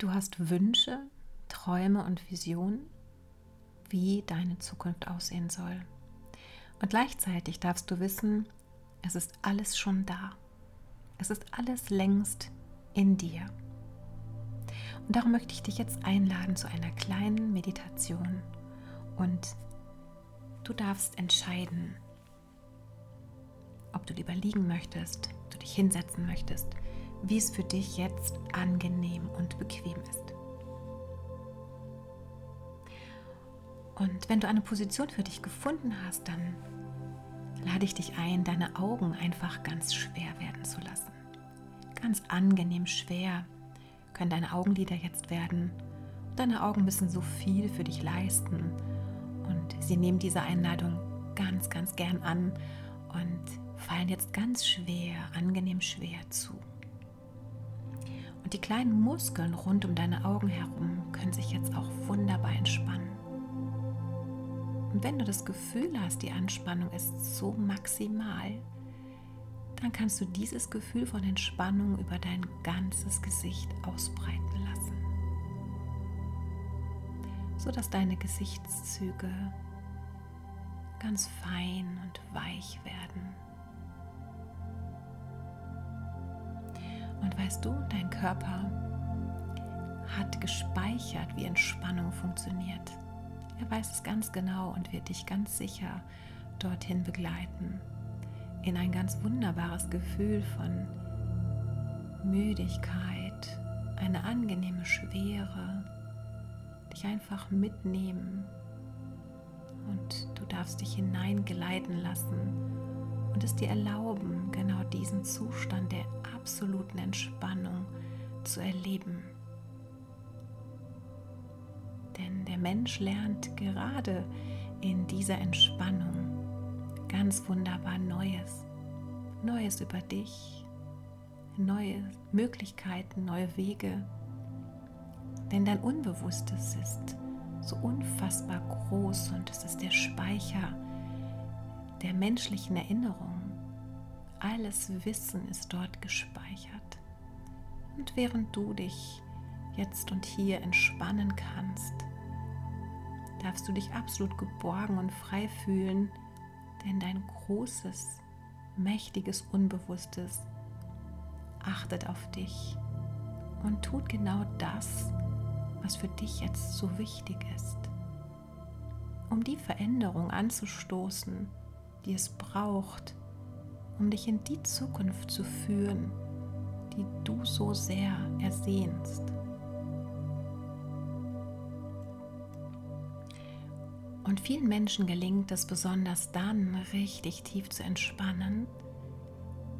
Du hast Wünsche, Träume und Visionen, wie deine Zukunft aussehen soll. Und gleichzeitig darfst du wissen, es ist alles schon da. Es ist alles längst in dir. Und darum möchte ich dich jetzt einladen zu einer kleinen Meditation. Und du darfst entscheiden, ob du lieber liegen möchtest, du dich hinsetzen möchtest, wie es für dich jetzt angenehm und bequem ist. Und wenn du eine Position für dich gefunden hast, dann lade ich dich ein, deine Augen einfach ganz schwer werden zu lassen. Ganz angenehm schwer können deine Augenlider jetzt werden. Deine Augen müssen so viel für dich leisten und sie nehmen diese Einladung ganz, ganz gern an und fallen jetzt ganz schwer, angenehm schwer zu. Und die kleinen Muskeln rund um deine Augen herum können sich jetzt auch wunderbar entspannen. Und wenn du das Gefühl hast, die Anspannung ist so maximal, dann kannst du dieses Gefühl von Entspannung über dein ganzes Gesicht ausbreiten lassen, sodass deine Gesichtszüge ganz fein und weich werden. Und weißt du, dein Körper hat gespeichert, wie Entspannung funktioniert. Er weiß es ganz genau und wird dich ganz sicher dorthin begleiten. In ein ganz wunderbares Gefühl von Müdigkeit, eine angenehme Schwere, dich einfach mitnehmen und du darfst dich hineingeleiten lassen und es dir erlauben, genau diesen Zustand der absoluten Entspannung zu erleben. Denn der Mensch lernt gerade in dieser Entspannung ganz wunderbar Neues. Neues über dich, neue Möglichkeiten, neue Wege. Denn dein Unbewusstes ist so unfassbar groß und es ist der Speicher der menschlichen Erinnerung. Alles Wissen ist dort gespeichert. Und während du dich jetzt und hier entspannen kannst, darfst du dich absolut geborgen und frei fühlen, denn dein großes, mächtiges Unbewusstes achtet auf dich und tut genau das, was für dich jetzt so wichtig ist. Um die Veränderung anzustoßen, die es braucht, um dich in die Zukunft zu führen, die du so sehr ersehnst. Und vielen Menschen gelingt es besonders dann, richtig tief zu entspannen,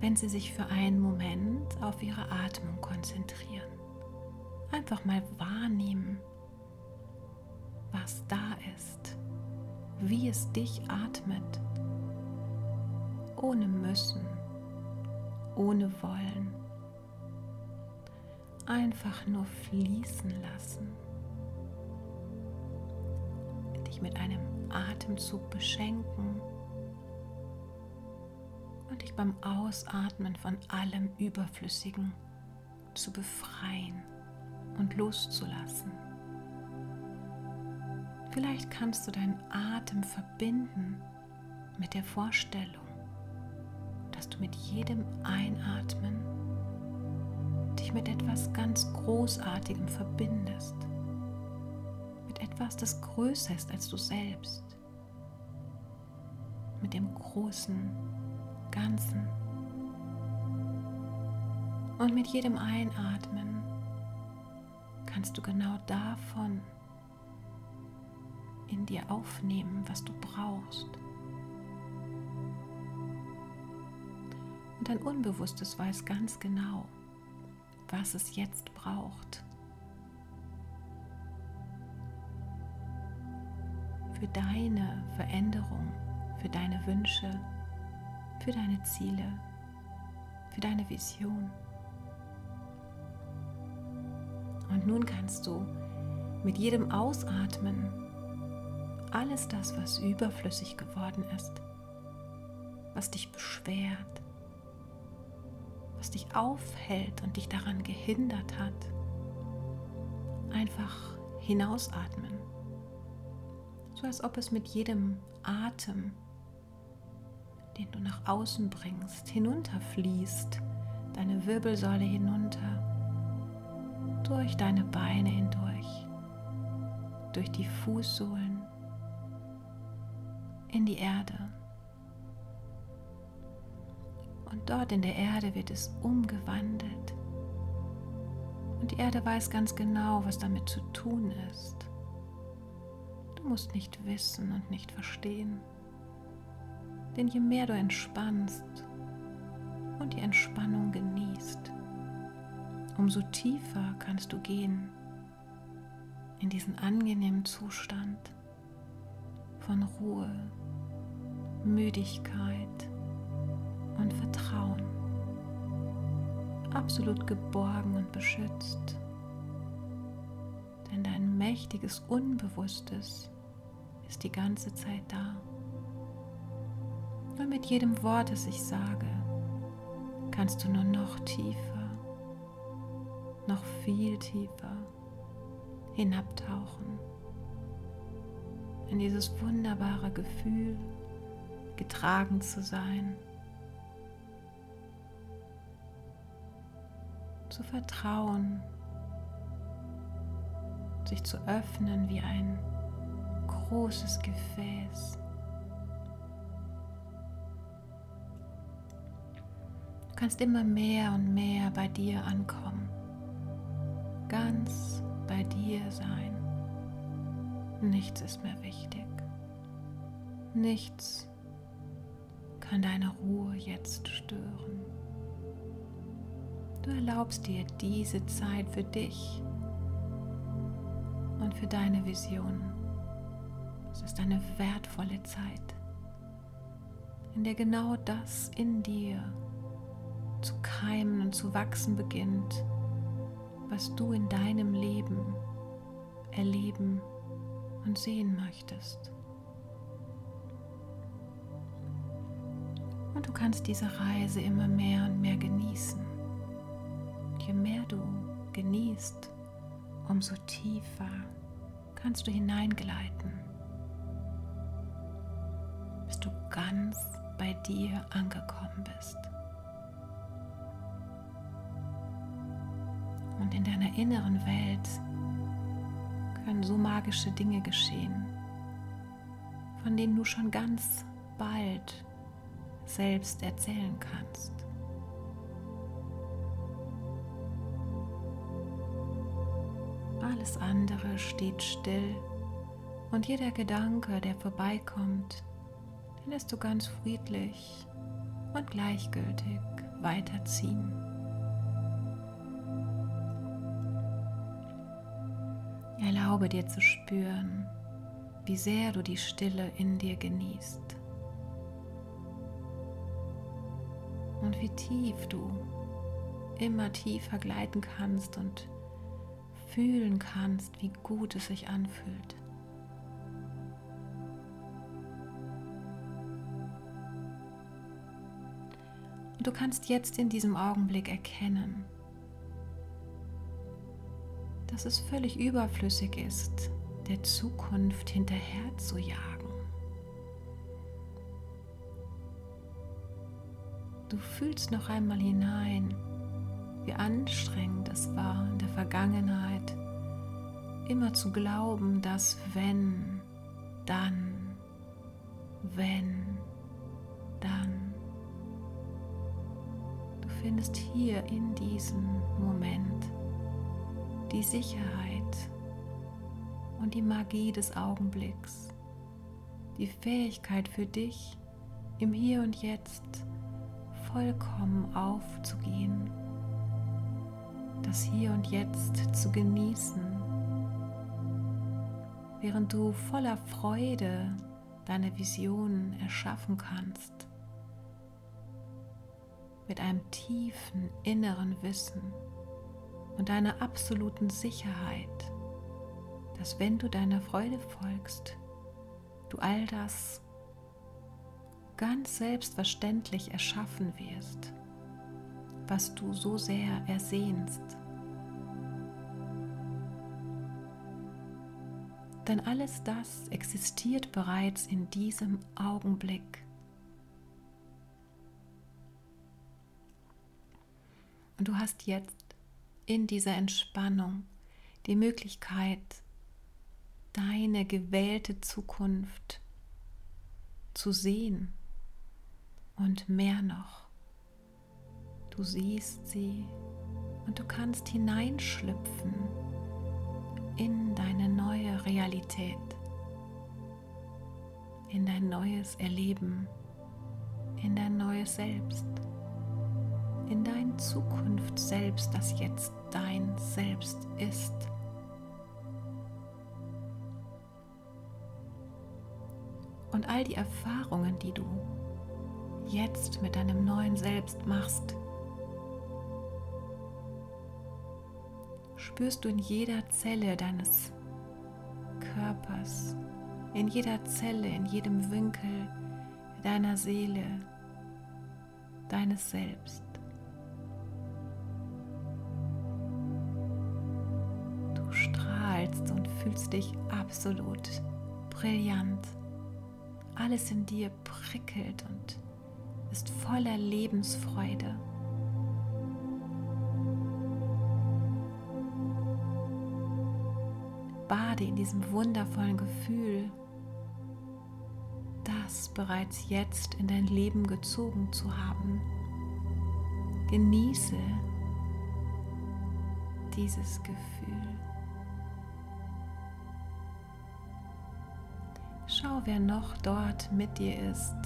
wenn sie sich für einen Moment auf ihre Atmung konzentrieren. Einfach mal wahrnehmen, was da ist, wie es dich atmet ohne müssen, ohne wollen. Einfach nur fließen lassen. Dich mit einem Atemzug beschenken und dich beim Ausatmen von allem Überflüssigen zu befreien und loszulassen. Vielleicht kannst du deinen Atem verbinden mit der Vorstellung, dass du mit jedem Einatmen dich mit etwas ganz Großartigem verbindest. Mit etwas, das größer ist als du selbst. Mit dem großen Ganzen. Und mit jedem Einatmen kannst du genau davon in dir aufnehmen, was du brauchst. Und dein Unbewusstes weiß ganz genau, was es jetzt braucht. Für deine Veränderung, für deine Wünsche, für deine Ziele, für deine Vision. Und nun kannst du mit jedem Ausatmen alles das, was überflüssig geworden ist, was dich beschwert, was dich aufhält und dich daran gehindert hat, einfach hinausatmen. So als ob es mit jedem Atem, den du nach außen bringst, hinunterfließt, deine Wirbelsäule hinunter, durch deine Beine hindurch, durch die Fußsohlen in die Erde. Und dort in der Erde wird es umgewandelt. Und die Erde weiß ganz genau, was damit zu tun ist. Du musst nicht wissen und nicht verstehen. Denn je mehr du entspannst und die Entspannung genießt, umso tiefer kannst du gehen in diesen angenehmen Zustand von Ruhe, Müdigkeit und Vertrauen. Absolut geborgen und beschützt. Denn dein mächtiges Unbewusstes ist die ganze Zeit da. Und mit jedem Wort, das ich sage, kannst du nur noch tiefer, noch viel tiefer hinabtauchen in dieses wunderbare Gefühl, getragen zu sein, zu vertrauen, sich zu öffnen wie ein großes Gefäß. Du kannst immer mehr und mehr bei dir ankommen, ganz bei dir sein. Nichts ist mehr wichtig. Nichts kann deine Ruhe jetzt stören. Du erlaubst dir diese Zeit für dich und für deine Vision. Es ist eine wertvolle Zeit, in der genau das in dir zu keimen und zu wachsen beginnt, was du in deinem Leben erleben und sehen möchtest. Und du kannst diese Reise immer mehr und mehr genießen. Je mehr du genießt, umso tiefer kannst du hineingleiten, bis du ganz bei dir angekommen bist. Und in deiner inneren Welt können so magische Dinge geschehen, von denen du schon ganz bald selbst erzählen kannst. Alles andere steht still und jeder Gedanke, der vorbeikommt, den lässt du ganz friedlich und gleichgültig weiterziehen. Erlaube dir zu spüren, wie sehr du die Stille in dir genießt und wie tief du immer tiefer gleiten kannst und fühlen kannst, wie gut es sich anfühlt. Und du kannst jetzt in diesem Augenblick erkennen, dass es völlig überflüssig ist, der Zukunft hinterher zu jagen. Du fühlst noch einmal hinein, wie anstrengend es war in der Vergangenheit, immer zu glauben, dass wenn, dann, wenn, dann. Du findest hier in diesem Moment die Sicherheit und die Magie des Augenblicks, die Fähigkeit für dich, im Hier und Jetzt vollkommen aufzugehen, das Hier und Jetzt zu genießen, während du voller Freude deine Visionen erschaffen kannst, mit einem tiefen inneren Wissen und deiner absoluten Sicherheit, dass wenn du deiner Freude folgst, du all das ganz selbstverständlich erschaffen wirst, was du so sehr ersehnst. Denn alles das existiert bereits in diesem Augenblick. Und du hast jetzt in dieser Entspannung die Möglichkeit, deine gewählte Zukunft zu sehen und mehr noch. Du siehst sie und du kannst hineinschlüpfen in deine neue Realität, in dein neues Erleben, in dein neues Selbst, in dein Zukunft selbst, das jetzt dein Selbst ist. Und all die Erfahrungen, die du jetzt mit deinem neuen Selbst machst, spürst du in jeder Zelle deines Körpers, in jeder Zelle, in jedem Winkel deiner Seele, deines Selbst. Du strahlst und fühlst dich absolut brillant. Alles in dir prickelt und ist voller Lebensfreude. Bade in diesem wundervollen Gefühl, das bereits jetzt in dein Leben gezogen zu haben. Genieße dieses Gefühl. Schau, wer noch dort mit dir ist.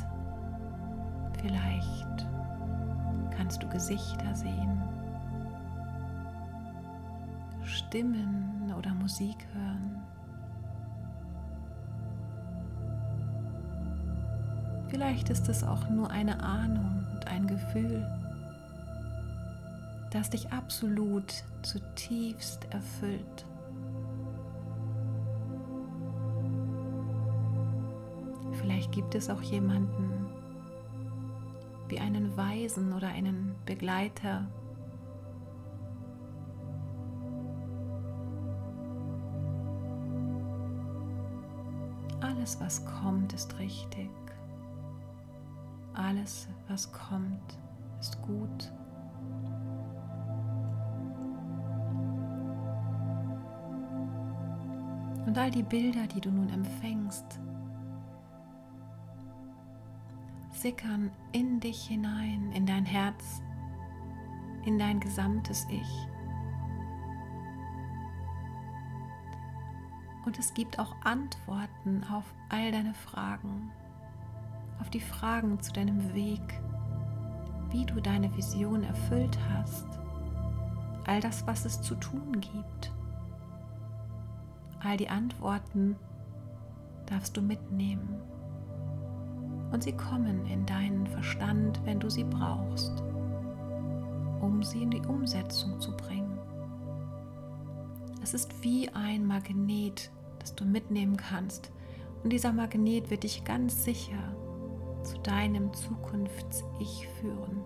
Vielleicht kannst du Gesichter sehen, Stimmen oder Musik hören. Vielleicht ist es auch nur eine Ahnung und ein Gefühl, das dich absolut zutiefst erfüllt. Vielleicht gibt es auch jemanden, wie einen Weisen oder einen Begleiter. Alles, was kommt, ist richtig. Alles, was kommt, ist gut. Und all die Bilder, die du nun empfängst, sickern in dich hinein, in dein Herz, in dein gesamtes Ich. Und es gibt auch Antworten auf all deine Fragen, auf die Fragen zu deinem Weg, wie du deine Vision erfüllt hast, all das, was es zu tun gibt. All die Antworten darfst du mitnehmen und sie kommen in deinen Verstand, wenn du sie brauchst, um sie in die Umsetzung zu bringen. Es ist wie ein Magnet, das du mitnehmen kannst und dieser Magnet wird dich ganz sicher zu deinem Zukunfts-Ich führen.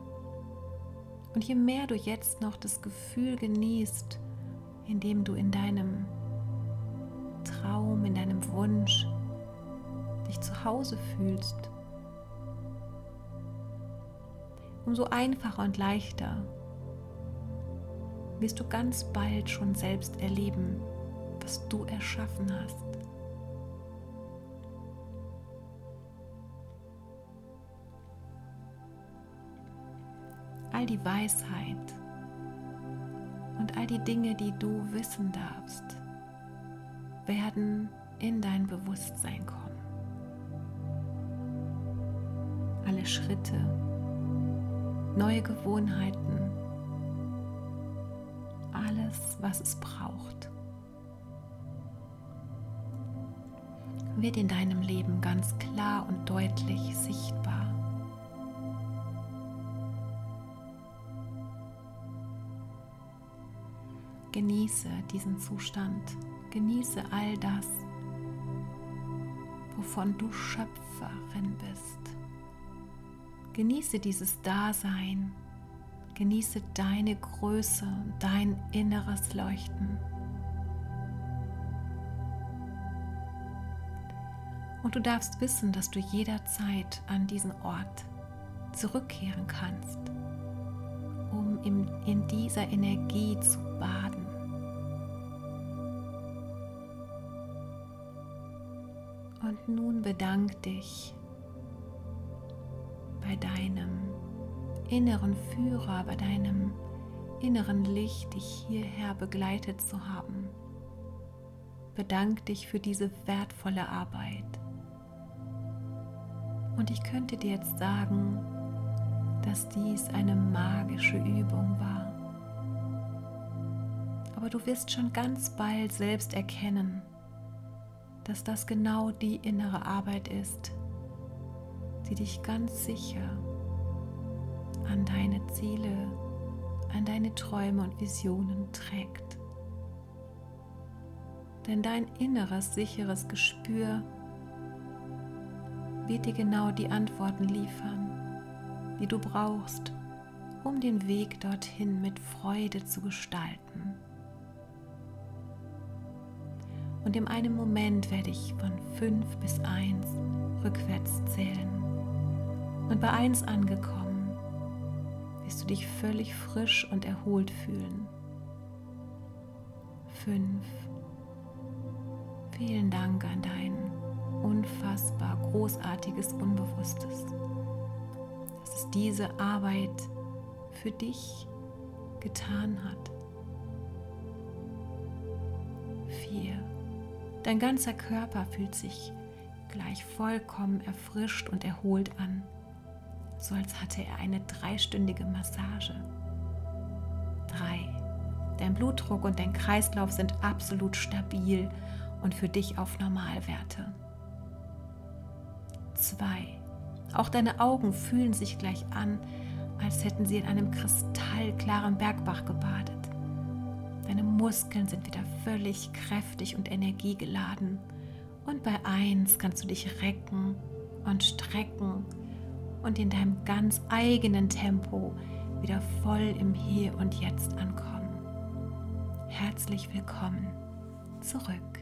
Und je mehr du jetzt noch das Gefühl genießt, indem du in deinem Traum, in deinem Wunsch dich zu Hause fühlst, umso einfacher und leichter wirst du ganz bald schon selbst erleben, was du erschaffen hast. All die Weisheit und all die Dinge, die du wissen darfst, werden in dein Bewusstsein kommen. Alle Schritte, neue Gewohnheiten, alles, was es braucht, wird in deinem Leben ganz klar und deutlich sichtbar. Genieße diesen Zustand, genieße all das, wovon du Schöpferin bist. Genieße dieses Dasein. Genieße deine Größe und dein inneres Leuchten. Und du darfst wissen, dass du jederzeit an diesen Ort zurückkehren kannst, um in, dieser Energie zu baden. Und nun bedank dich bei deinem inneren Führer, bei deinem inneren Licht, dich hierher begleitet zu haben. Bedank dich für diese wertvolle Arbeit. Und ich könnte dir jetzt sagen, dass dies eine magische Übung war. Aber du wirst schon ganz bald selbst erkennen, dass das genau die innere Arbeit ist, die dich ganz sicher an deine Ziele, an deine Träume und Visionen trägt. Denn dein inneres, sicheres Gespür wird dir genau die Antworten liefern, die du brauchst, um den Weg dorthin mit Freude zu gestalten. Und in einem Moment werde ich von 5 bis 1 rückwärts zählen. Und bei 1 angekommen, wirst du dich völlig frisch und erholt fühlen. 5. Vielen Dank an dein unfassbar großartiges Unbewusstes, dass es diese Arbeit für dich getan hat. 4. Dein ganzer Körper fühlt sich gleich vollkommen erfrischt und erholt an so als hatte er eine dreistündige Massage. 3. Dein Blutdruck und dein Kreislauf sind absolut stabil und für dich auf Normalwerte. 2. Auch deine Augen fühlen sich gleich an, als hätten sie in einem kristallklaren Bergbach gebadet. Deine Muskeln sind wieder völlig kräftig und energiegeladen. Und bei 1 kannst du dich recken und strecken und in deinem ganz eigenen Tempo wieder voll im Hier und Jetzt ankommen. Herzlich willkommen zurück.